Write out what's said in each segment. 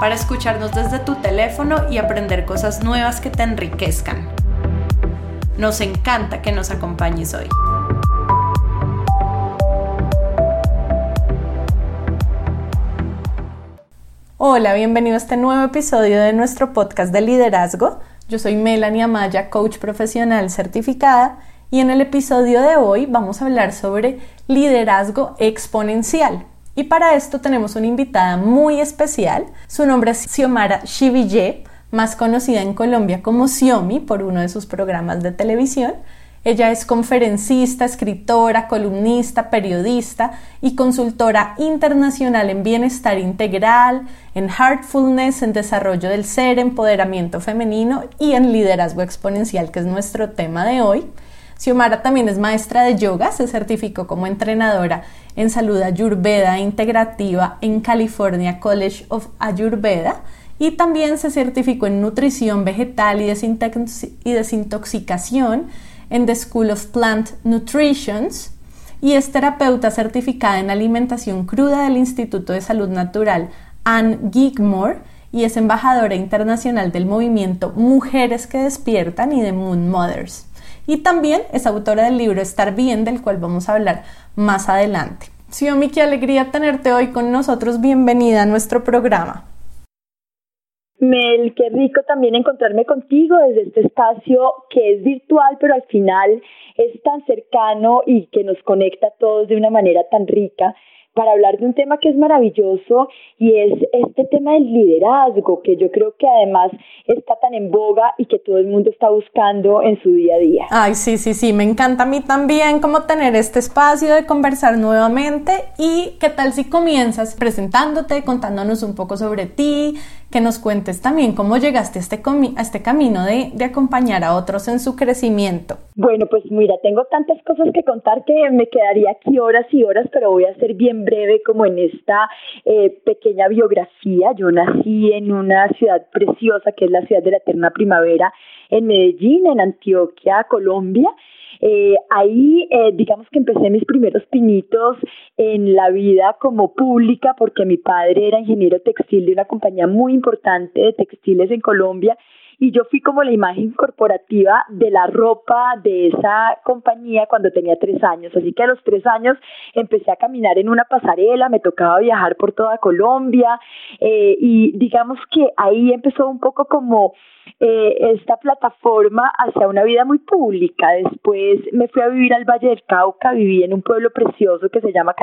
para escucharnos desde tu teléfono y aprender cosas nuevas que te enriquezcan. Nos encanta que nos acompañes hoy. Hola, bienvenido a este nuevo episodio de nuestro podcast de liderazgo. Yo soy Melanie Amaya, coach profesional certificada, y en el episodio de hoy vamos a hablar sobre liderazgo exponencial. Y para esto tenemos una invitada muy especial. Su nombre es Xiomara Shiville, más conocida en Colombia como Xiomi por uno de sus programas de televisión. Ella es conferencista, escritora, columnista, periodista y consultora internacional en bienestar integral, en heartfulness, en desarrollo del ser, empoderamiento femenino y en liderazgo exponencial, que es nuestro tema de hoy. Xiomara también es maestra de yoga, se certificó como entrenadora en salud ayurveda integrativa en California College of Ayurveda y también se certificó en nutrición vegetal y, desintoxicación en The School of Plant Nutrition y es terapeuta certificada en alimentación cruda del Instituto de Salud Natural Anne Gigmore y es embajadora internacional del movimiento Mujeres que Despiertan y de Moon Mothers y también es autora del libro Estar Bien, del cual vamos a hablar más adelante. Xiomi, qué alegría tenerte hoy con nosotros. Bienvenida a nuestro programa. Mel, qué rico también encontrarme contigo desde este espacio que es virtual, pero al final es tan cercano y que nos conecta a todos de una manera tan rica para hablar de un tema que es maravilloso y es este tema del liderazgo, que yo creo que además está tan en boga y que todo el mundo está buscando en su día a día. Ay, sí, sí, sí, me encanta a mí también como tener este espacio de conversar nuevamente y qué tal si comienzas presentándote, contándonos un poco sobre ti, que nos cuentes también cómo llegaste a este, a este camino de, de, acompañar a otros en su crecimiento. Bueno, pues mira, tengo tantas cosas que contar que me quedaría aquí horas y horas, pero voy a ser bien breve como en esta eh, pequeña biografía. Yo nací en una ciudad preciosa que es la ciudad de la eterna primavera, en Medellín, en Antioquia, Colombia. Eh, ahí, eh, digamos que empecé mis primeros pinitos en la vida como pública, porque mi padre era ingeniero textil de una compañía muy importante de textiles en Colombia y yo fui como la imagen corporativa de la ropa de esa compañía cuando tenía tres años. Así que a los tres años empecé a caminar en una pasarela, me tocaba viajar por toda Colombia eh, y digamos que ahí empezó un poco como eh, esta plataforma hacia una vida muy pública. Después me fui a vivir al Valle del Cauca, viví en un pueblo precioso que se llama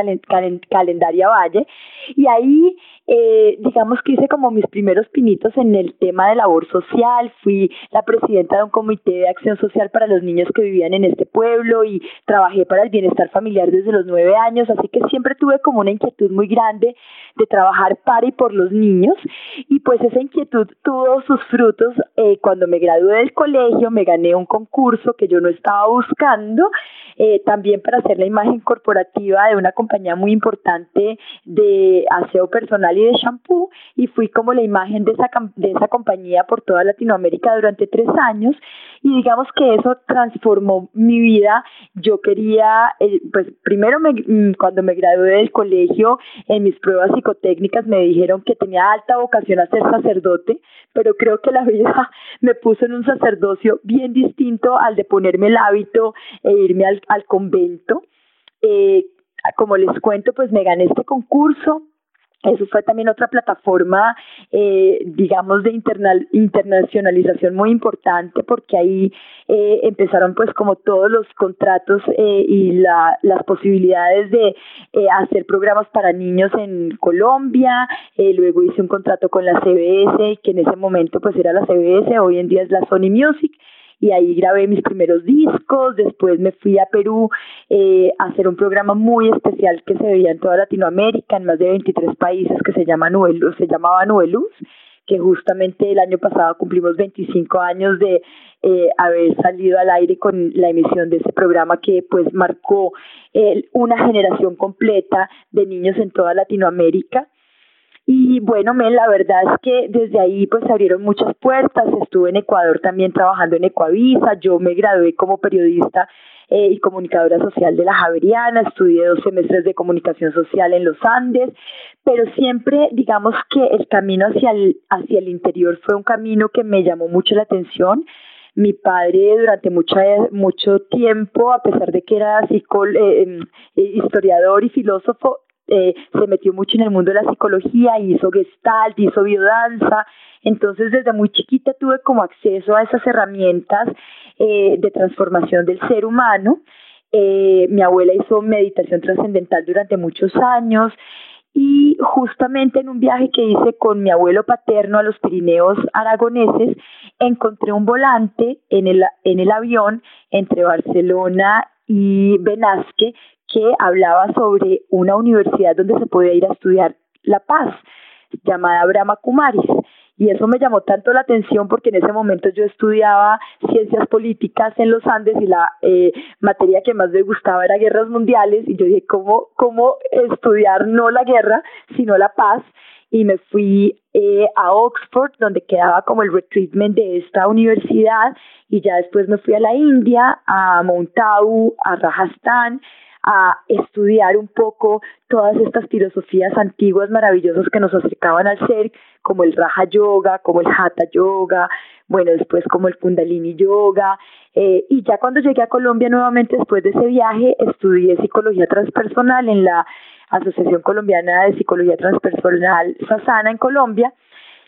Calendaria Valle y ahí eh, digamos que hice como mis primeros pinitos en el tema de labor social, fui la presidenta de un comité de acción social para los niños que vivían en este pueblo y trabajé para el bienestar familiar desde los nueve años, así que siempre tuve como una inquietud muy grande de trabajar para y por los niños y pues esa inquietud tuvo sus frutos eh, cuando me gradué del colegio, me gané un concurso que yo no estaba buscando, eh, también para hacer la imagen corporativa de una compañía muy importante de aseo personal y de shampoo y fui como la imagen de esa, de esa compañía por toda Latinoamérica durante tres años y digamos que eso transformó mi vida. Yo quería, eh, pues primero me, mm, cuando me gradué del colegio, en mis pruebas psicotécnicas me dijeron que tenía alta vocación a ser sacerdote, pero creo que la vida me puso en un sacerdocio bien distinto al de ponerme el hábito e irme al, al convento. Eh, como les cuento, pues me gané este concurso, eso fue también otra plataforma, eh, digamos, de internacionalización muy importante porque ahí eh, empezaron pues como todos los contratos eh, y la, las posibilidades de eh, hacer programas para niños en Colombia, eh, luego hice un contrato con la CBS, que en ese momento pues era la CBS, hoy en día es la Sony Music, y ahí grabé mis primeros discos, después me fui a Perú eh, a hacer un programa muy especial que se veía en toda Latinoamérica, en más de 23 países, que se, llama Nubeluz, se llamaba Nubeluz, que justamente el año pasado cumplimos 25 años de eh, haber salido al aire con la emisión de ese programa que pues marcó una generación completa de niños en toda Latinoamérica. Y bueno, Mel, la verdad es que desde ahí pues se abrieron muchas puertas. Estuve en Ecuador también trabajando en Ecuavisa. Yo me gradué como periodista eh, y comunicadora social de la Javeriana, estudié dos semestres de comunicación social en los Andes, pero siempre digamos que el camino hacia el, hacia el interior fue un camino que me llamó mucho la atención. Mi padre durante mucho, mucho tiempo, a pesar de que era eh, em, historiador y filósofo, eh, se metió mucho en el mundo de la psicología, hizo gestalt, hizo biodanza, entonces desde muy chiquita tuve como acceso a esas herramientas eh, de transformación del ser humano. Eh, mi abuela hizo meditación trascendental durante muchos años y justamente en un viaje que hice con mi abuelo paterno a los Pirineos aragoneses, encontré un volante en el, en el avión entre Barcelona y Benasque que hablaba sobre una universidad donde se podía ir a estudiar la paz, llamada Brahma Kumaris. Y eso me llamó tanto la atención porque en ese momento yo estudiaba ciencias políticas en los Andes y la eh, materia que más me gustaba era guerras mundiales y yo dije, ¿cómo, ¿cómo estudiar no la guerra, sino la paz? Y me fui eh, a Oxford, donde quedaba como el retreatment de esta universidad, y ya después me fui a la India, a Mount a Rajasthan, a estudiar un poco todas estas filosofías antiguas maravillosas que nos acercaban al ser, como el Raja Yoga, como el Hatha Yoga, bueno, después como el Kundalini Yoga. Eh, y ya cuando llegué a Colombia nuevamente después de ese viaje, estudié psicología transpersonal en la Asociación Colombiana de Psicología Transpersonal Sasana en Colombia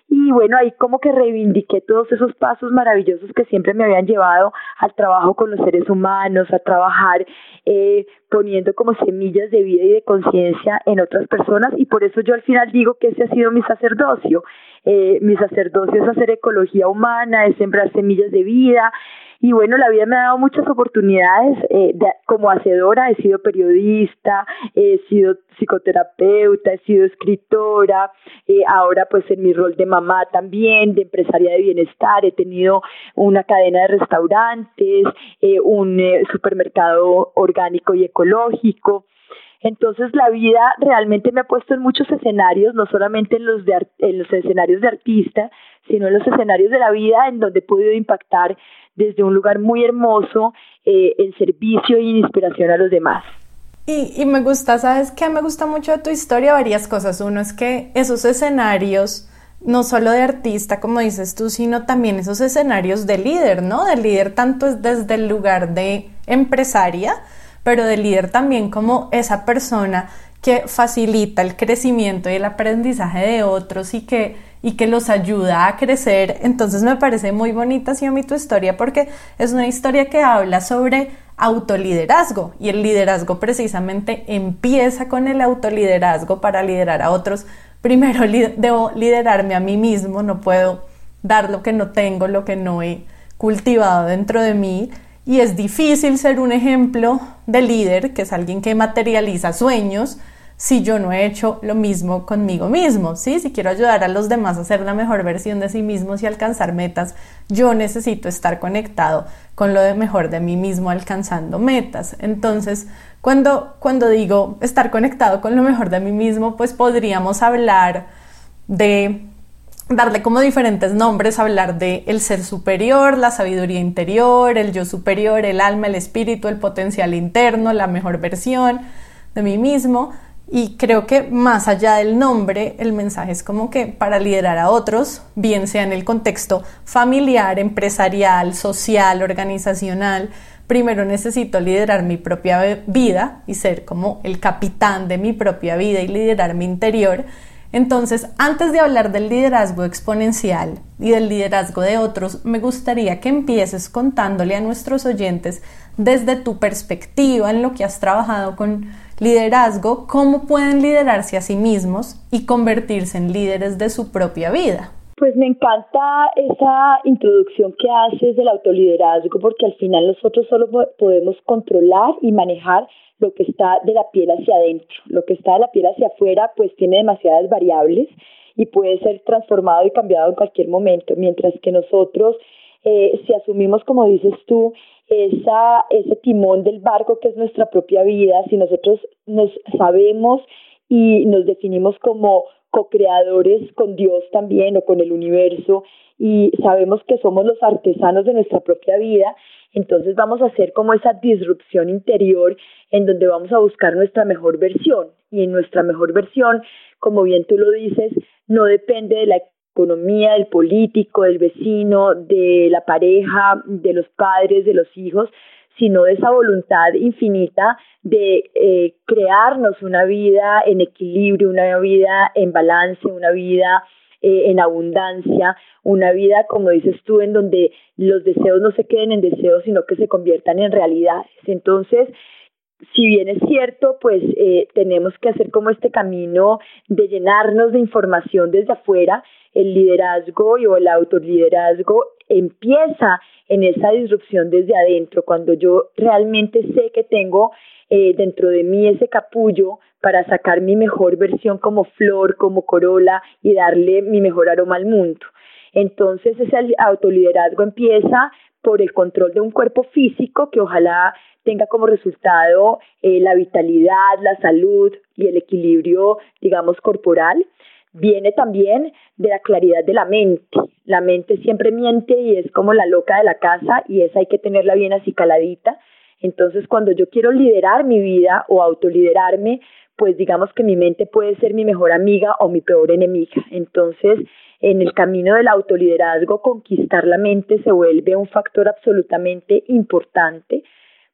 y bueno, ahí como que reivindiqué todos esos pasos maravillosos que siempre me habían llevado al trabajo con los seres humanos, a trabajar eh, poniendo como semillas de vida y de conciencia en otras personas y por eso yo al final digo que ese ha sido mi sacerdocio. Eh, mi sacerdocio es hacer ecología humana, es sembrar semillas de vida y bueno, la vida me ha dado muchas oportunidades. Eh, como hacedora he sido periodista, he sido psicoterapeuta, he sido escritora, eh, ahora pues en mi rol de mamá también, de empresaria de bienestar, he tenido una cadena de restaurantes, eh, un eh, supermercado orgánico y ecológico. Entonces la vida realmente me ha puesto en muchos escenarios, no solamente en los, de, en los escenarios de artista, sino en los escenarios de la vida en donde he podido impactar desde un lugar muy hermoso eh, el servicio y inspiración a los demás. Y, y, me gusta, ¿sabes qué? Me gusta mucho de tu historia varias cosas. Uno es que esos escenarios, no solo de artista, como dices tú, sino también esos escenarios de líder, ¿no? De líder tanto es desde el lugar de empresaria, pero de líder también como esa persona que facilita el crecimiento y el aprendizaje de otros y que y que los ayuda a crecer. Entonces me parece muy bonita, mi tu historia porque es una historia que habla sobre autoliderazgo y el liderazgo precisamente empieza con el autoliderazgo para liderar a otros. Primero debo liderarme a mí mismo, no puedo dar lo que no tengo, lo que no he cultivado dentro de mí. Y es difícil ser un ejemplo de líder, que es alguien que materializa sueños, si yo no he hecho lo mismo conmigo mismo, ¿sí? Si quiero ayudar a los demás a ser la mejor versión de sí mismos y alcanzar metas, yo necesito estar conectado con lo de mejor de mí mismo alcanzando metas. Entonces, cuando, cuando digo estar conectado con lo mejor de mí mismo, pues podríamos hablar de darle como diferentes nombres, hablar de el ser superior, la sabiduría interior, el yo superior, el alma, el espíritu, el potencial interno, la mejor versión de mí mismo y creo que más allá del nombre, el mensaje es como que para liderar a otros, bien sea en el contexto familiar, empresarial, social, organizacional, primero necesito liderar mi propia vida y ser como el capitán de mi propia vida y liderar mi interior. Entonces, antes de hablar del liderazgo exponencial y del liderazgo de otros, me gustaría que empieces contándole a nuestros oyentes desde tu perspectiva en lo que has trabajado con liderazgo, cómo pueden liderarse a sí mismos y convertirse en líderes de su propia vida. Pues me encanta esa introducción que haces del autoliderazgo porque al final nosotros solo podemos controlar y manejar lo que está de la piel hacia adentro. Lo que está de la piel hacia afuera pues tiene demasiadas variables y puede ser transformado y cambiado en cualquier momento, mientras que nosotros, eh, si asumimos, como dices tú, esa, ese timón del barco que es nuestra propia vida, si nosotros nos sabemos y nos definimos como co-creadores con Dios también o con el universo y sabemos que somos los artesanos de nuestra propia vida, entonces vamos a hacer como esa disrupción interior en donde vamos a buscar nuestra mejor versión. Y en nuestra mejor versión, como bien tú lo dices, no depende de la economía, del político, del vecino, de la pareja, de los padres, de los hijos, sino de esa voluntad infinita de eh, crearnos una vida en equilibrio, una vida en balance, una vida eh, en abundancia, una vida, como dices tú, en donde los deseos no se queden en deseos, sino que se conviertan en realidades. Entonces, si bien es cierto, pues eh, tenemos que hacer como este camino de llenarnos de información desde afuera, el liderazgo y o el autoliderazgo empieza en esa disrupción desde adentro, cuando yo realmente sé que tengo eh, dentro de mí ese capullo para sacar mi mejor versión como flor, como corola y darle mi mejor aroma al mundo. Entonces ese autoliderazgo empieza por el control de un cuerpo físico que ojalá tenga como resultado eh, la vitalidad, la salud y el equilibrio, digamos, corporal. Viene también de la claridad de la mente. La mente siempre miente y es como la loca de la casa y esa hay que tenerla bien así caladita. Entonces, cuando yo quiero liderar mi vida o autoliderarme, pues digamos que mi mente puede ser mi mejor amiga o mi peor enemiga. Entonces, en el camino del autoliderazgo, conquistar la mente se vuelve un factor absolutamente importante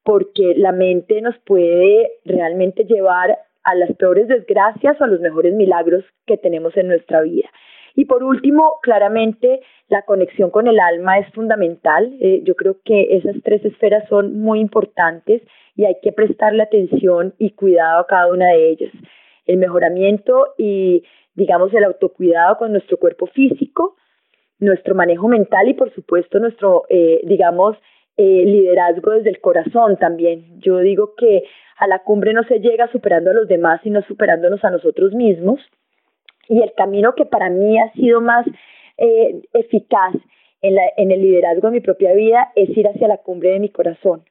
porque la mente nos puede realmente llevar a las peores desgracias o a los mejores milagros que tenemos en nuestra vida. Y por último, claramente la conexión con el alma es fundamental. Eh, yo creo que esas tres esferas son muy importantes y hay que prestarle atención y cuidado a cada una de ellas. El mejoramiento y, digamos, el autocuidado con nuestro cuerpo físico, nuestro manejo mental y, por supuesto, nuestro, eh, digamos, eh, liderazgo desde el corazón también. Yo digo que a la cumbre no se llega superando a los demás, sino superándonos a nosotros mismos. Y el camino que para mí ha sido más eh, eficaz en, la, en el liderazgo de mi propia vida es ir hacia la cumbre de mi corazón.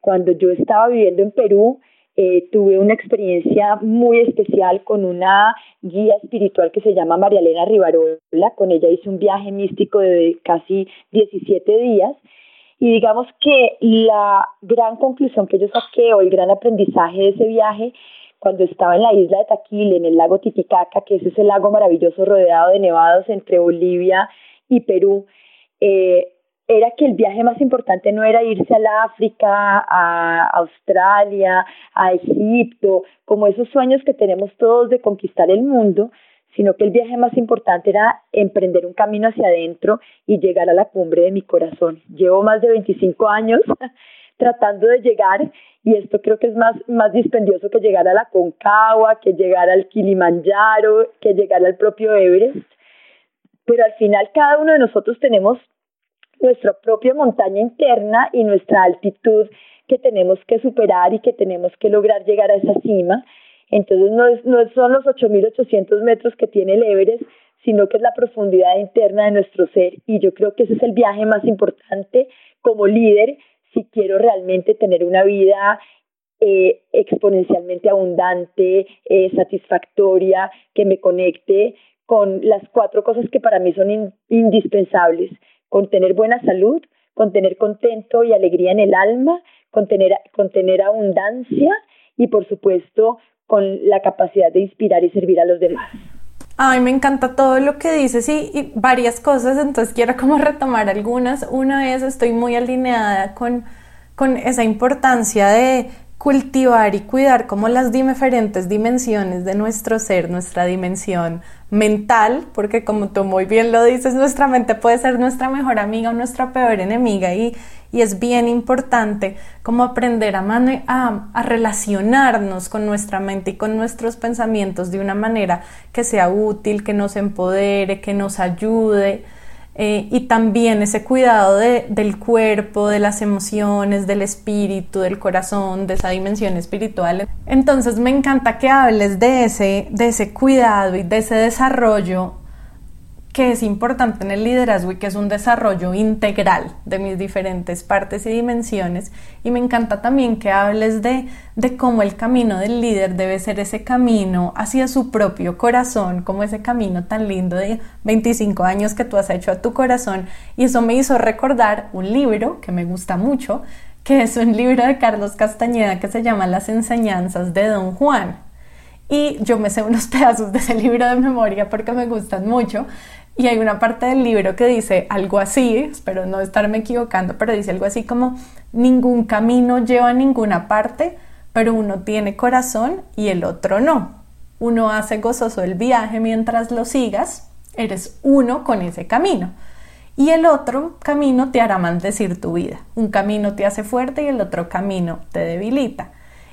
Cuando yo estaba viviendo en Perú, eh, tuve una experiencia muy especial con una guía espiritual que se llama María Elena Rivarola. Con ella hice un viaje místico de casi 17 días. Y digamos que la gran conclusión que yo saqué o el gran aprendizaje de ese viaje, cuando estaba en la isla de Taquil, en el lago Titicaca, que ese es el lago maravilloso rodeado de nevados entre Bolivia y Perú, eh, era que el viaje más importante no era irse al África, a Australia, a Egipto, como esos sueños que tenemos todos de conquistar el mundo, sino que el viaje más importante era emprender un camino hacia adentro y llegar a la cumbre de mi corazón. Llevo más de 25 años tratando de llegar y esto creo que es más, más dispendioso que llegar a la Concagua, que llegar al Kilimanjaro, que llegar al propio Everest. Pero al final cada uno de nosotros tenemos nuestra propia montaña interna y nuestra altitud que tenemos que superar y que tenemos que lograr llegar a esa cima. Entonces no, es, no son los 8.800 metros que tiene el Everest, sino que es la profundidad interna de nuestro ser. Y yo creo que ese es el viaje más importante como líder si quiero realmente tener una vida eh, exponencialmente abundante, eh, satisfactoria, que me conecte con las cuatro cosas que para mí son indispensables, con tener buena salud, con tener contento y alegría en el alma, con tener, con tener abundancia y por supuesto con la capacidad de inspirar y servir a los demás. Ay, me encanta todo lo que dices y, y, varias cosas, entonces quiero como retomar algunas. Una vez estoy muy alineada con, con esa importancia de cultivar y cuidar como las diferentes dimensiones de nuestro ser, nuestra dimensión mental, porque como tú muy bien lo dices, nuestra mente puede ser nuestra mejor amiga o nuestra peor enemiga y, y es bien importante como aprender a, a, a relacionarnos con nuestra mente y con nuestros pensamientos de una manera que sea útil, que nos empodere, que nos ayude eh, y también ese cuidado de, del cuerpo, de las emociones, del espíritu, del corazón, de esa dimensión espiritual. Entonces me encanta que hables de ese, de ese cuidado y de ese desarrollo que es importante en el liderazgo y que es un desarrollo integral de mis diferentes partes y dimensiones. Y me encanta también que hables de, de cómo el camino del líder debe ser ese camino hacia su propio corazón, como ese camino tan lindo de 25 años que tú has hecho a tu corazón. Y eso me hizo recordar un libro que me gusta mucho, que es un libro de Carlos Castañeda que se llama Las enseñanzas de Don Juan. Y yo me sé unos pedazos de ese libro de memoria porque me gustan mucho, y hay una parte del libro que dice algo así, espero no estarme equivocando, pero dice algo así como, ningún camino lleva a ninguna parte, pero uno tiene corazón y el otro no. Uno hace gozoso el viaje mientras lo sigas, eres uno con ese camino. Y el otro camino te hará maldecir tu vida. Un camino te hace fuerte y el otro camino te debilita.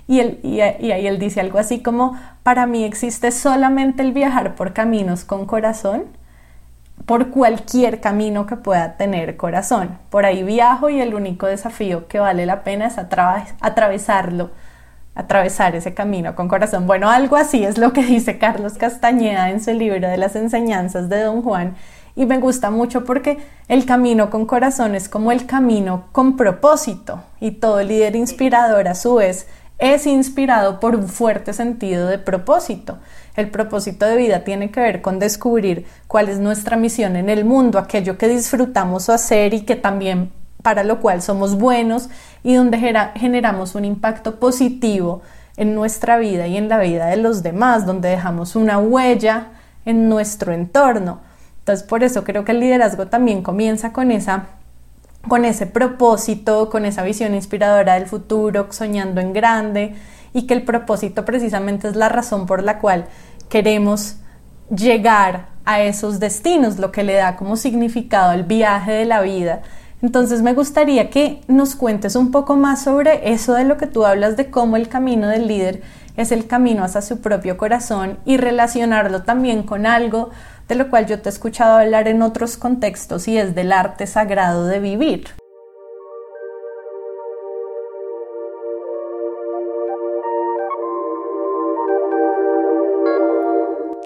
Y, y, ahí él dice algo así como, para mí existe solamente el viajar por caminos con corazón por cualquier camino que pueda tener corazón. Por ahí viajo y el único desafío que vale la pena es atravesarlo, atravesar ese camino con corazón. Bueno, algo así es lo que dice Carlos Castañeda en su libro de las enseñanzas de Don Juan y me gusta mucho porque el camino con corazón es como el camino con propósito y todo líder inspirador a su vez es inspirado por un fuerte sentido de propósito. El propósito de vida tiene que ver con descubrir cuál es nuestra misión en el mundo, aquello que disfrutamos hacer y que también para lo cual somos buenos y donde generamos un impacto positivo en nuestra vida y en la vida de los demás, donde dejamos una huella en nuestro entorno. Entonces, por eso creo que el liderazgo también comienza con esa con ese propósito, con esa visión inspiradora del futuro, soñando en grande y que el propósito precisamente es la razón por la cual queremos llegar a esos destinos, lo que le da como significado el viaje de la vida. Entonces me gustaría que nos cuentes un poco más sobre eso de lo que tú hablas de cómo el camino del líder es el camino hacia su propio corazón y relacionarlo también con algo de lo cual yo te he escuchado hablar en otros contextos y es del arte sagrado de vivir.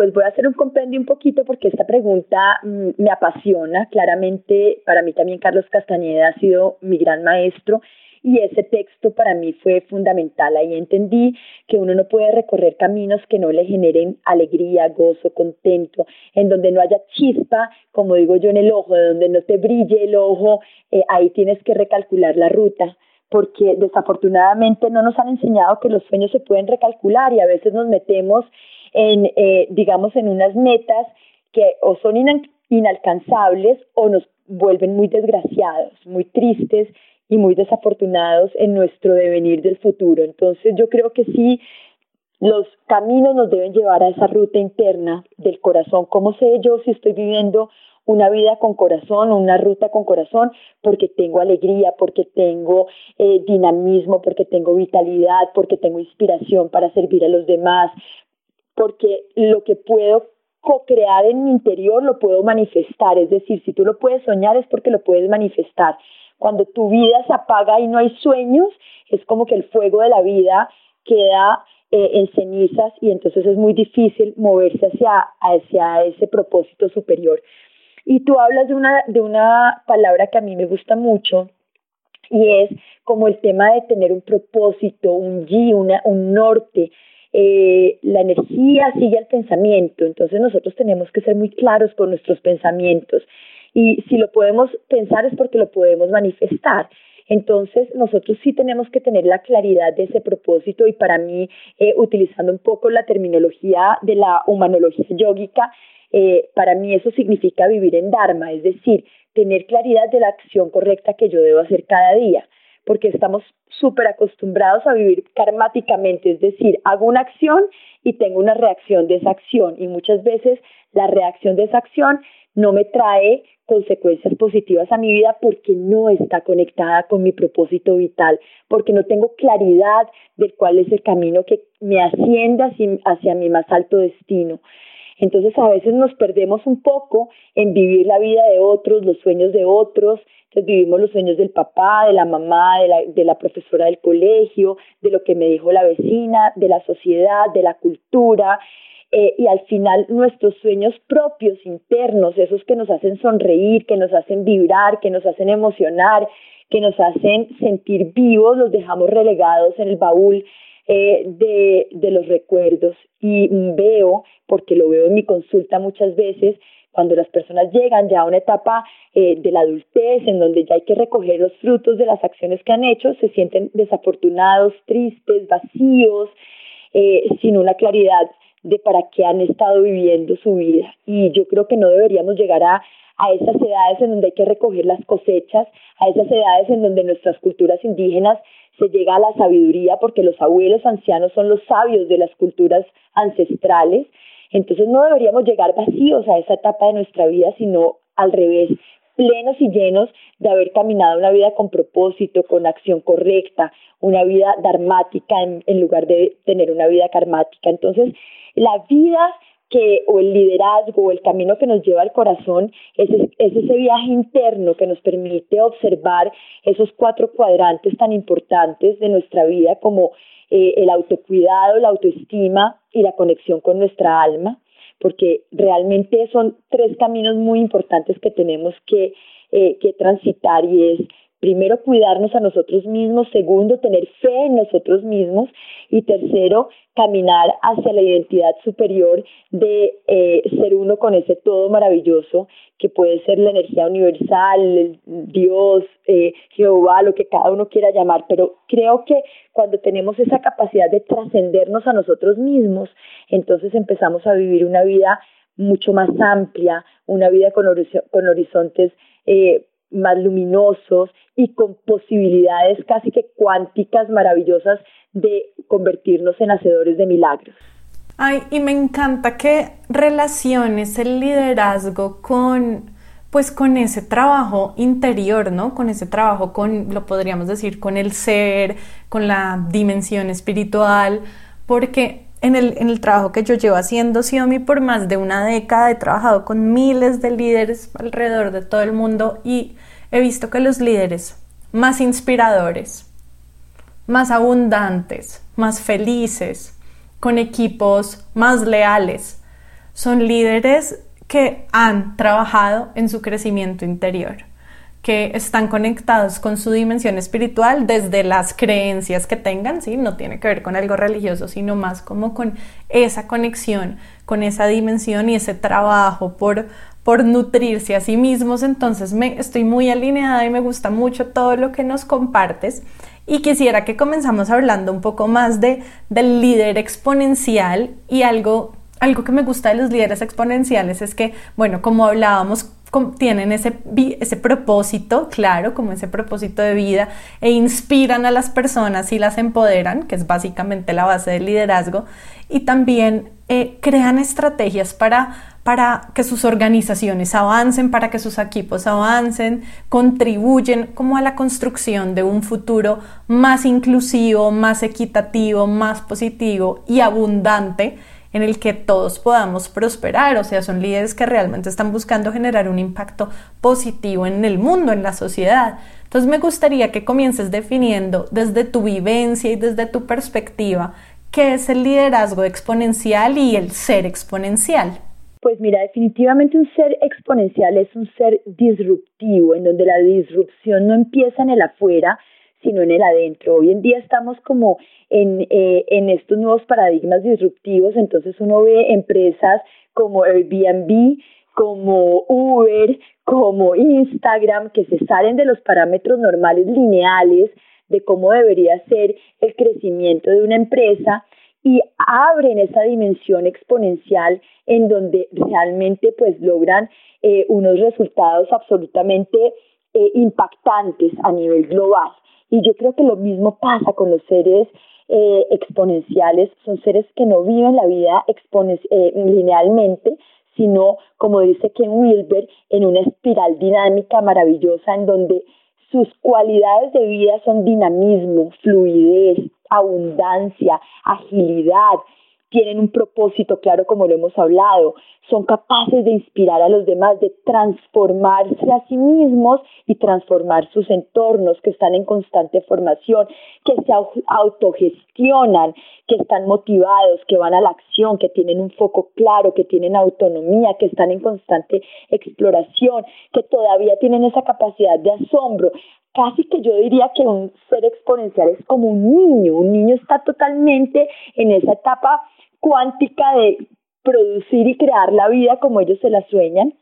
pues voy a hacer un compendio un poquito porque esta pregunta mm, me apasiona. Claramente, para mí también Carlos Castañeda ha sido mi gran maestro y ese texto para mí fue fundamental. Ahí entendí que uno no puede recorrer caminos que no le generen alegría, gozo, contento, en donde no haya chispa, como digo yo, en el ojo, de donde no te brille el ojo, eh, ahí tienes que recalcular la ruta porque desafortunadamente no nos han enseñado que los sueños se pueden recalcular y a veces nos metemos en, eh, digamos, en unas metas que o son inalcanzables o nos vuelven muy desgraciados, muy tristes y muy desafortunados en nuestro devenir del futuro. Entonces yo creo que sí, los caminos nos deben llevar a esa ruta interna del corazón. ¿Cómo sé yo si estoy viviendo una vida con corazón, una ruta con corazón? Porque tengo alegría, porque tengo eh, dinamismo, porque tengo vitalidad, porque tengo inspiración para servir a los demás, porque lo que puedo co-crear en mi interior lo puedo manifestar. Es decir, si tú lo puedes soñar es porque lo puedes manifestar. Cuando tu vida se apaga y no hay sueños, es como que el fuego de la vida queda eh, en cenizas y entonces es muy difícil moverse hacia, hacia ese propósito superior. Y tú hablas de una, de una palabra que a mí me gusta mucho y es como el tema de tener un propósito, un G, un norte. Eh, la energía sigue al pensamiento, entonces nosotros tenemos que ser muy claros con nuestros pensamientos y si lo podemos pensar es porque lo podemos manifestar. Entonces, nosotros sí tenemos que tener la claridad de ese propósito y para mí, eh, utilizando un poco la terminología de la humanología yógica, eh, para mí eso significa vivir en Dharma, es decir, tener claridad de la acción correcta que yo debo hacer cada día. Porque estamos súper acostumbrados a vivir karmáticamente, es decir, hago una acción y tengo una reacción de esa acción y muchas veces la reacción de esa acción no me trae consecuencias positivas a mi vida porque no está conectada con mi propósito vital, porque no tengo claridad de cuál es el camino que me ascienda hacia mi más alto destino. Entonces a veces nos perdemos un poco en vivir la vida de otros, los sueños de otros, entonces vivimos los sueños del papá, de la mamá, de la, de la profesora del colegio, de lo que me dijo la vecina, de la sociedad, de la cultura, eh, y al final nuestros sueños propios, internos, esos que nos hacen sonreír, que nos hacen vibrar, que nos hacen emocionar, que nos hacen sentir vivos, los dejamos relegados en el baúl eh, de, de los recuerdos. Y veo, porque lo veo en mi consulta muchas veces, cuando las personas llegan ya a una etapa eh, de la adultez en donde ya hay que recoger los frutos de las acciones que han hecho, se sienten desafortunados, tristes, vacíos, eh, sin una claridad de para qué han estado viviendo su vida. Y yo creo que no deberíamos llegar a, a esas edades en donde hay que recoger las cosechas, a esas edades en donde nuestras culturas indígenas se llega a la sabiduría, porque los abuelos ancianos son los sabios de las culturas ancestrales. Entonces no deberíamos llegar vacíos a esa etapa de nuestra vida, sino al revés, plenos y llenos de haber caminado una vida con propósito, con acción correcta, una vida dharmática en, en lugar de tener una vida karmática. Entonces, la vida que, o el liderazgo, o el camino que nos lleva al corazón, es, es ese viaje interno que nos permite observar esos cuatro cuadrantes tan importantes de nuestra vida como eh, el autocuidado, la autoestima y la conexión con nuestra alma, porque realmente son tres caminos muy importantes que tenemos que, eh, que transitar y es primero cuidarnos a nosotros mismos, segundo tener fe en nosotros mismos. Y tercero caminar hacia la identidad superior de eh, ser uno con ese todo maravilloso que puede ser la energía universal, Dios, eh, Jehová, lo que cada uno quiera llamar, pero creo que cuando tenemos esa capacidad de trascendernos a nosotros mismos, entonces empezamos a vivir una vida mucho más amplia, una vida con, con horizontes eh, más luminosos y con posibilidades casi que cuánticas maravillosas de convertirnos en hacedores de milagros. Ay, y me encanta que relaciones el liderazgo con pues con ese trabajo interior, ¿no? Con ese trabajo con lo podríamos decir con el ser, con la dimensión espiritual, porque en el, trabajo que yo llevo haciendo Xiaomi por más de una década he trabajado con miles de líderes alrededor de todo el mundo y he visto que los líderes más inspiradores, más abundantes, más felices, con equipos más leales, son líderes que han trabajado en su crecimiento interior, que están conectados con su dimensión espiritual desde las creencias que tengan, ¿sí? No tiene que ver con algo religioso, sino más como con esa conexión, con esa dimensión y ese trabajo por por nutrirse a sí mismos. Entonces me estoy muy alineada y me gusta mucho todo lo que nos compartes. Y quisiera que comenzamos hablando un poco más de, del líder exponencial y algo, algo que me gusta de los líderes exponenciales es que, bueno, como hablábamos, tienen ese, ese propósito, claro, como ese propósito de vida, e inspiran a las personas y las empoderan, que es básicamente la base del liderazgo, y también eh, crean estrategias para para que sus organizaciones avancen, para que sus equipos avancen, contribuyen como a la construcción de un futuro más inclusivo, más equitativo, más positivo y abundante en el que todos podamos prosperar, o sea, son líderes que realmente están buscando generar un impacto positivo en el mundo, en la sociedad. Entonces me gustaría que comiences definiendo desde tu vivencia y desde tu perspectiva qué es el liderazgo exponencial y el ser exponencial. Pues mira, definitivamente un ser exponencial es un ser disruptivo, en donde la disrupción no empieza en el afuera, sino en el adentro. Hoy en día estamos como en, eh, en estos nuevos paradigmas disruptivos, entonces uno ve empresas como Airbnb, como Uber, como Instagram, que se salen de los parámetros normales lineales de cómo debería ser el crecimiento de una empresa y abren esa dimensión exponencial en donde realmente pues logran eh, unos resultados absolutamente eh, impactantes a nivel global. Y yo creo que lo mismo pasa con los seres eh, exponenciales, son seres que no viven la vida eh, linealmente, sino, como dice Ken Wilber, en una espiral dinámica maravillosa en donde sus cualidades de vida son dinamismo, fluidez, abundancia, agilidad, tienen un propósito claro como lo hemos hablado, son capaces de inspirar a los demás, de transformarse a sí mismos y transformar sus entornos que están en constante formación, que se autogestionan, que están motivados, que van a la acción, que tienen un foco claro, que tienen autonomía, que están en constante exploración, que todavía tienen esa capacidad de asombro. Casi que yo diría que un ser exponencial es como un niño, un niño está totalmente en esa etapa cuántica de producir y crear la vida como ellos se la sueñan.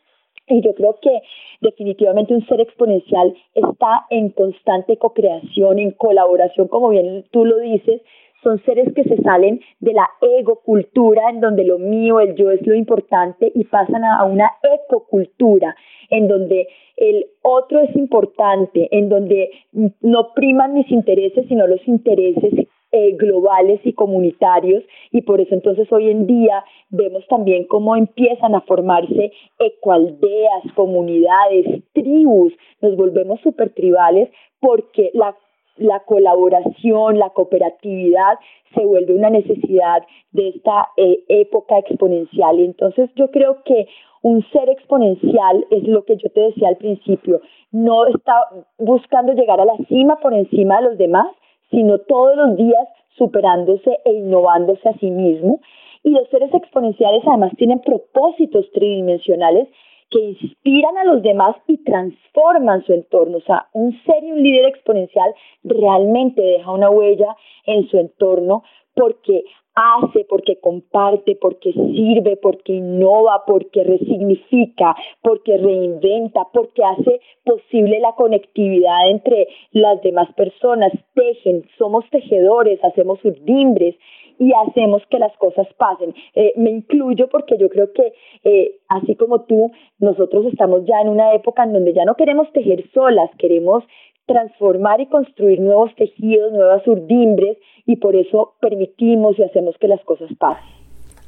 Y yo creo que definitivamente un ser exponencial está en constante co-creación, en colaboración, como bien tú lo dices, son seres que se salen de la egocultura, en donde lo mío, el yo es lo importante, y pasan a una ecocultura, en donde el otro es importante, en donde no priman mis intereses, sino los intereses eh, globales y comunitarios y por eso entonces hoy en día vemos también cómo empiezan a formarse ecoaldeas, comunidades, tribus, nos volvemos super tribales porque la la colaboración, la cooperatividad se vuelve una necesidad de esta eh, época exponencial. Entonces yo creo que un ser exponencial es lo que yo te decía al principio, no está buscando llegar a la cima por encima de los demás, sino todos los días superándose e innovándose a sí mismo. Y los seres exponenciales además tienen propósitos tridimensionales que inspiran a los demás y transforman su entorno. O sea, un ser y un líder exponencial realmente deja una huella en su entorno porque hace, porque comparte, porque sirve, porque innova, porque resignifica, porque reinventa, porque hace posible la conectividad entre las demás personas, tejen, somos tejedores, hacemos urdimbres y hacemos que las cosas pasen. Eh, me incluyo porque yo creo que eh, así como tú, nosotros estamos ya en una época en donde ya no queremos tejer solas, queremos transformar y construir nuevos tejidos, nuevas urdimbres y por eso permitimos y hacemos que las cosas pasen.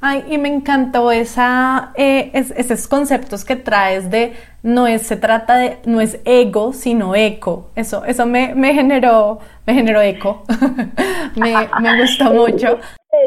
Ay, y me encantó esa, eh, esos conceptos que traes de no es, se trata de, no es ego, sino eco. Eso, eso me, me generó, me generó eco. me, me gustó mucho.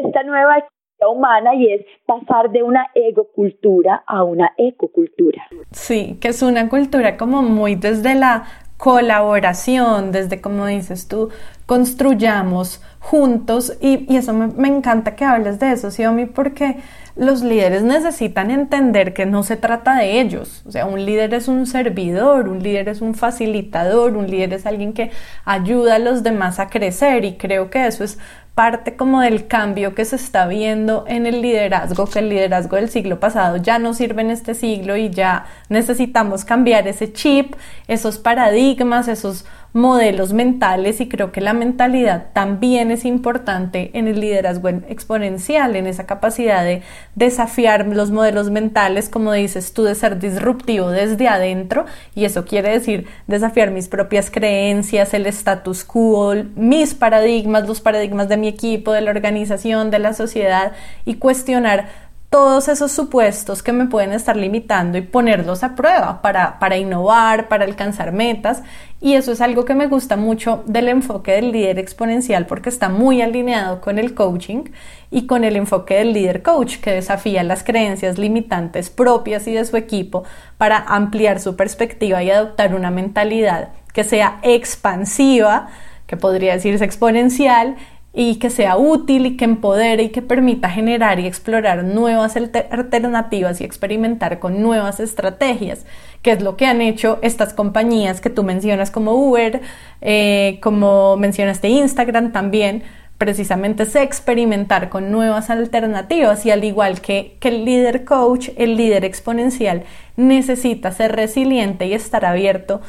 Esta nueva humana y es pasar de una egocultura a una ecocultura. Sí, que es una cultura como muy desde la colaboración, desde como dices tú, construyamos juntos y, eso me, encanta que hables de eso, Xiaomi, porque los líderes necesitan entender que no se trata de ellos, o sea, un líder es un servidor, un líder es un facilitador, un líder es alguien que ayuda a los demás a crecer y creo que eso es parte como del cambio que se está viendo en el liderazgo, que el liderazgo del siglo pasado ya no sirve en este siglo y ya necesitamos cambiar ese chip, esos paradigmas, esos modelos mentales y creo que la mentalidad también es importante en el liderazgo exponencial, en esa capacidad de desafiar los modelos mentales, como dices tú, de ser disruptivo desde adentro y eso quiere decir desafiar mis propias creencias, el status quo, mis paradigmas, los paradigmas de mi equipo, de la organización, de la sociedad y cuestionar todos esos supuestos que me pueden estar limitando y ponerlos a prueba para, para innovar, para alcanzar metas. Y eso es algo que me gusta mucho del enfoque del líder exponencial porque está muy alineado con el coaching y con el enfoque del líder coach que desafía las creencias limitantes propias y de su equipo para ampliar su perspectiva y adoptar una mentalidad que sea expansiva, que podría decirse exponencial y que sea útil y que empodere y que permita generar y explorar nuevas alternativas y experimentar con nuevas estrategias, que es lo que han hecho estas compañías que tú mencionas como Uber, eh, como mencionaste Instagram también, precisamente es experimentar con nuevas alternativas y al igual que, que el líder coach, el líder exponencial necesita ser resiliente y estar abierto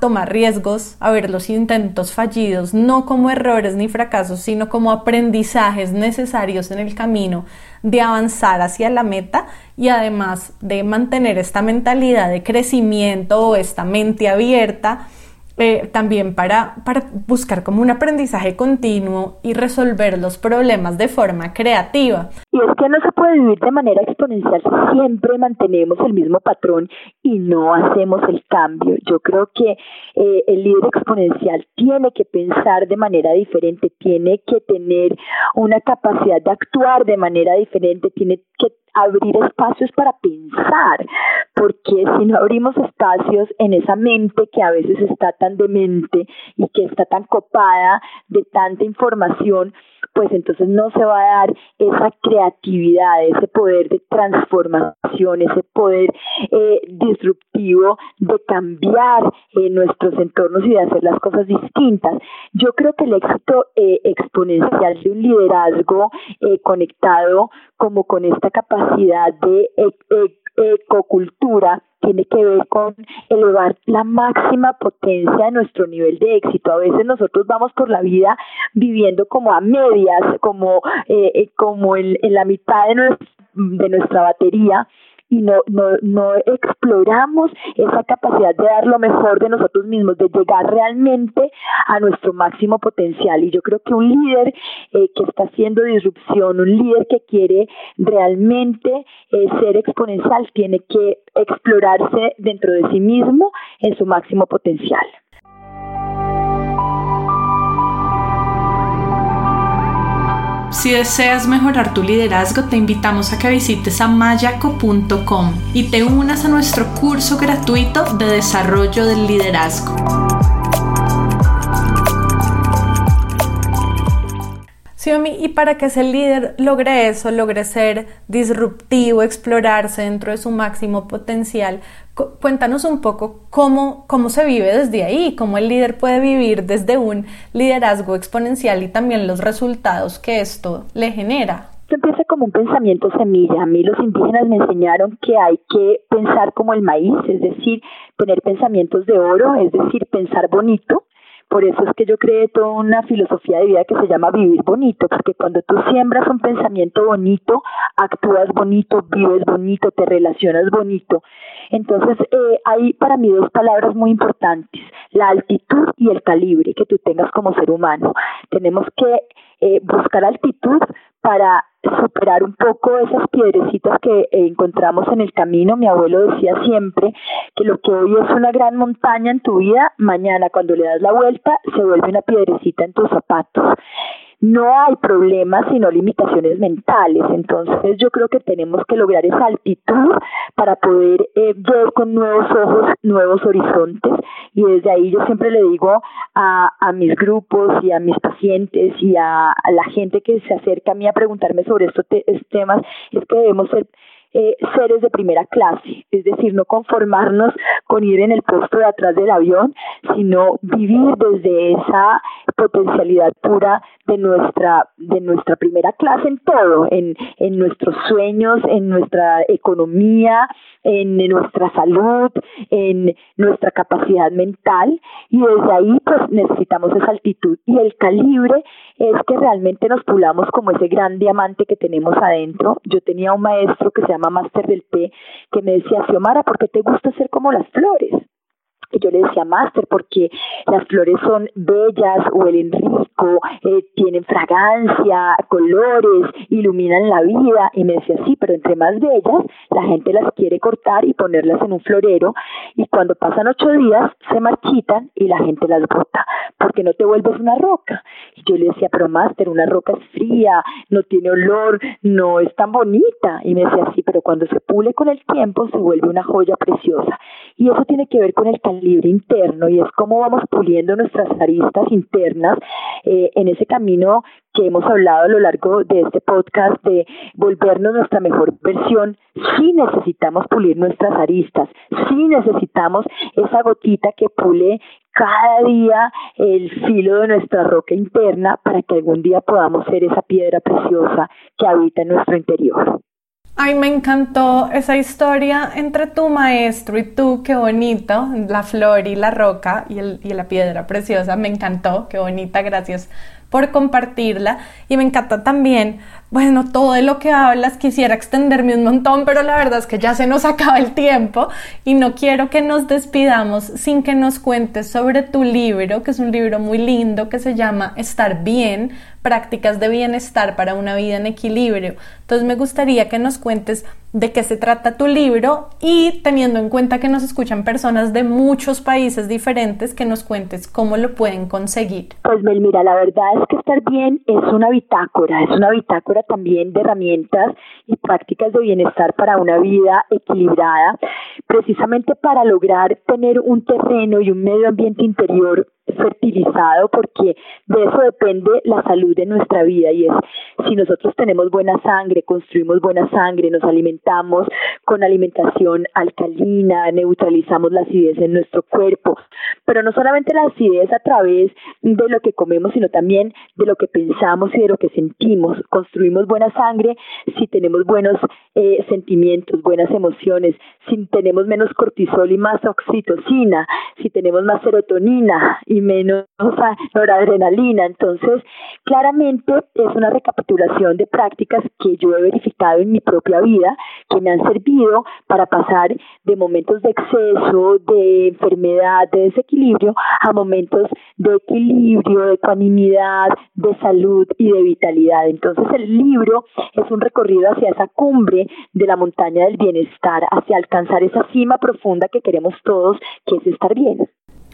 tomar riesgos, a ver los intentos fallidos, no como errores ni fracasos, sino como aprendizajes necesarios en el camino de avanzar hacia la meta y además de mantener esta mentalidad de crecimiento o esta mente abierta eh, también para, para buscar como un aprendizaje continuo y resolver los problemas de forma creativa. Y es que no se puede vivir de manera exponencial si siempre mantenemos el mismo patrón y no hacemos el cambio. Yo creo que eh, el líder exponencial tiene que pensar de manera diferente, tiene que tener una capacidad de actuar de manera diferente, tiene que abrir espacios para pensar, porque si no abrimos espacios en esa mente que a veces está tan demente y que está tan copada de tanta información, pues entonces no se va a dar esa creatividad, ese poder de transformación, ese poder eh, disruptivo de cambiar eh, nuestros entornos y de hacer las cosas distintas. Yo creo que el éxito eh, exponencial de un liderazgo conectado como con esta capacidad de ecocultura tiene que ver con elevar la máxima potencia de nuestro nivel de éxito. A veces nosotros vamos por la vida viviendo como a medias, como, eh, eh como en, en la mitad de nuestra, de nuestra batería y no, no, no exploramos esa capacidad de dar lo mejor de nosotros mismos, de llegar realmente a nuestro máximo potencial. Y yo creo que un líder eh, que está haciendo disrupción, un líder que quiere realmente eh, ser exponencial, tiene que explorarse dentro de sí mismo en su máximo potencial. Si deseas mejorar tu liderazgo, te invitamos a que visites a mayaco.com y te unas a nuestro curso gratuito de desarrollo del liderazgo. Y para que ese líder logre eso, logre ser disruptivo, explorarse dentro de su máximo potencial, cuéntanos un poco cómo, cómo se vive desde ahí, cómo el líder puede vivir desde un liderazgo exponencial y también los resultados que esto le genera. Esto empieza como un pensamiento semilla. A mí los indígenas me enseñaron que hay que pensar como el maíz, es decir, tener pensamientos de oro, es decir, pensar bonito, por eso es que yo creé toda una filosofía de vida que se llama vivir bonito, porque cuando tú siembras un pensamiento bonito, actúas bonito, vives bonito, te relacionas bonito. Entonces, eh, hay para mí dos palabras muy importantes, la altitud y el calibre que tú tengas como ser humano. Tenemos que eh, buscar altitud para superar un poco esas piedrecitas que encontramos en el camino. Mi abuelo decía siempre que lo que hoy es una gran montaña en tu vida, mañana cuando le das la vuelta se vuelve una piedrecita en tus zapatos no hay problemas sino limitaciones mentales. Entonces yo creo que tenemos que lograr esa altitud para poder eh, ver con nuevos ojos, nuevos horizontes. Y desde ahí yo siempre le digo a, a mis grupos y a mis pacientes y a, la gente que se acerca a mí a preguntarme sobre estos temas, es que debemos ser eh, seres de primera clase, es decir, no conformarnos con ir en el puesto de atrás del avión, sino vivir desde esa potencialidad pura de nuestra de nuestra primera clase en todo, en, en nuestros sueños, en nuestra economía, en nuestra salud, en nuestra capacidad mental y desde ahí pues necesitamos esa altitud y el calibre es que realmente nos pulamos como ese gran diamante que tenemos adentro. Yo tenía un maestro que se llama Master del Té que me decía, Xiomara, ¿por qué te gusta ser como las flores? Y yo le decía máster porque las flores son bellas, huelen rico, eh, tienen fragancia, colores, iluminan la vida. Y me decía, sí, pero entre más bellas, la gente las quiere cortar y ponerlas en un florero. Y cuando pasan ocho días, se marchitan y la gente las bota, porque no te vuelves una roca. Yo le decía, pero máster, una roca es fría, no tiene olor, no es tan bonita. Y me decía, sí, pero cuando se pule con el tiempo, se vuelve una joya preciosa. Y eso tiene que ver con el libre interno y es cómo vamos puliendo nuestras aristas internas eh, en ese camino que hemos hablado a lo largo de este podcast de volvernos nuestra mejor versión, sí necesitamos pulir nuestras aristas, sí necesitamos esa gotita que pule cada día el filo de nuestra roca interna para que algún día podamos ser esa piedra preciosa que habita en nuestro interior. Ay, me encantó esa historia entre tu maestro y tú, qué bonito, la flor y la roca y, el, y la piedra preciosa, me encantó, qué bonita, gracias por compartirla y me encanta también bueno, todo de lo que hablas quisiera extenderme un montón, pero la verdad es que ya se nos acaba el tiempo y no quiero que nos despidamos sin que nos cuentes sobre tu libro, que es un libro muy lindo que se llama Estar bien, prácticas de bienestar para una vida en equilibrio. Entonces me gustaría que nos cuentes de qué se trata tu libro y teniendo en cuenta que nos escuchan personas de muchos países diferentes, que nos cuentes cómo lo pueden conseguir. Pues mira, la verdad es que estar bien es una bitácora, es una bitácora también de herramientas y prácticas de bienestar para una vida equilibrada, precisamente para lograr tener un terreno y un medio ambiente interior fertilizado porque de eso depende la salud de nuestra vida y es si nosotros tenemos buena sangre, construimos buena sangre, nos alimentamos con alimentación alcalina, neutralizamos la acidez en nuestro cuerpo, pero no solamente la acidez a través de lo que comemos, sino también de lo que pensamos y de lo que sentimos. Construimos buena sangre si tenemos buenos eh, sentimientos, buenas emociones, si tenemos menos cortisol y más oxitocina, si tenemos más serotonina menos noradrenalina. Entonces, claramente es una recapitulación de prácticas que yo he verificado en mi propia vida, que me han servido para pasar de momentos de exceso, de enfermedad, de desequilibrio, a momentos de equilibrio, de ecuanimidad, de salud y de vitalidad. Entonces, el libro es un recorrido hacia esa cumbre de la montaña del bienestar, hacia alcanzar esa cima profunda que queremos todos, que es estar bien.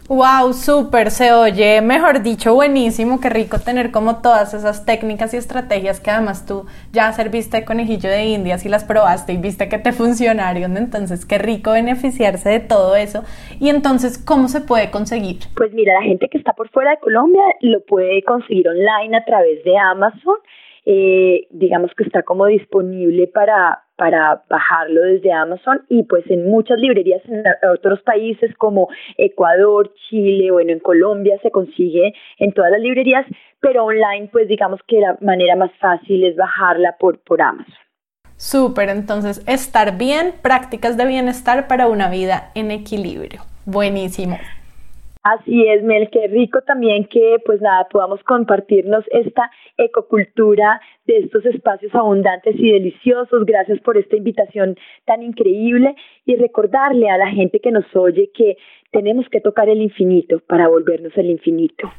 Wow, súper, se oye, mejor dicho, buenísimo, qué rico tener como todas esas técnicas y estrategias que además tú ya serviste de conejillo de indias y las probaste y viste que te funcionaron, entonces qué rico beneficiarse de todo eso. Y entonces, ¿cómo se puede conseguir? Pues mira, la gente que está por fuera de Colombia lo puede conseguir online a través de Amazon, eh, digamos que está como disponible para para bajarlo desde Amazon y pues en muchas librerías en otros países como Ecuador, Chile, bueno, en Colombia se consigue en todas las librerías, pero online pues digamos que la manera más fácil es bajarla por, por Amazon. Súper, entonces estar bien, prácticas de bienestar para una vida en equilibrio. Buenísimo. Así es, Mel, qué rico también que pues nada, podamos compartirnos esta ecocultura de estos espacios abundantes y deliciosos. Gracias por esta invitación tan increíble y recordarle a la gente que nos oye que tenemos que tocar el infinito para volvernos el infinito.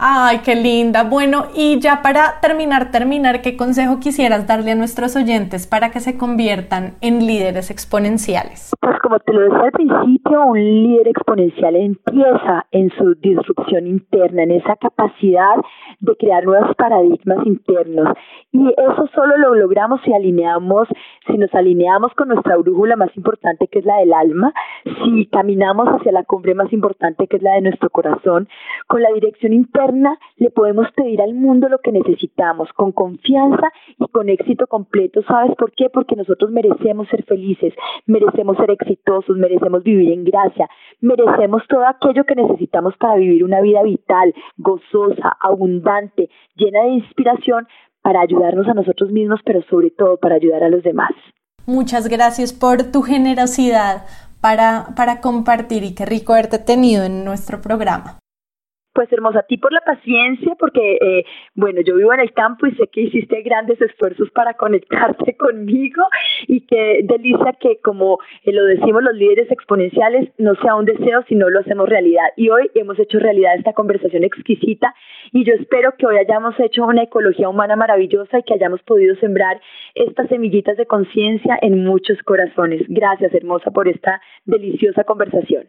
Ay, qué linda. Bueno, y ya para terminar, terminar, ¿qué consejo quisieras darle a nuestros oyentes para que se conviertan en líderes exponenciales? Pues como te lo decía al principio, un líder exponencial empieza en su disrupción interna, en esa capacidad de crear nuevos paradigmas internos. Y eso solo lo logramos si alineamos, si nos alineamos con nuestra brújula más importante que es la del alma, si caminamos hacia la cumbre más importante que es la de nuestro corazón, con la dirección interna le podemos pedir al mundo lo que necesitamos, con confianza y con éxito completo. ¿Sabes por qué? Porque nosotros merecemos ser felices, merecemos ser exitosos, merecemos vivir en gracia, merecemos todo aquello que necesitamos para vivir una vida vital, gozosa, abundante, llena de inspiración para ayudarnos a nosotros mismos, pero sobre todo para ayudar a los demás. Muchas gracias por tu generosidad para, para compartir y qué rico haberte tenido en nuestro programa pues hermosa, a ti por la paciencia, porque, eh, bueno, yo vivo en el campo y sé que hiciste grandes esfuerzos para conectarte conmigo y que delicia que, como eh, lo decimos los líderes exponenciales, no sea un deseo, sino lo hacemos realidad. Y hoy hemos hecho realidad esta conversación exquisita y yo espero que hoy hayamos hecho una ecología humana maravillosa y que hayamos podido sembrar estas semillitas de conciencia en muchos corazones. Gracias, hermosa, por esta deliciosa conversación.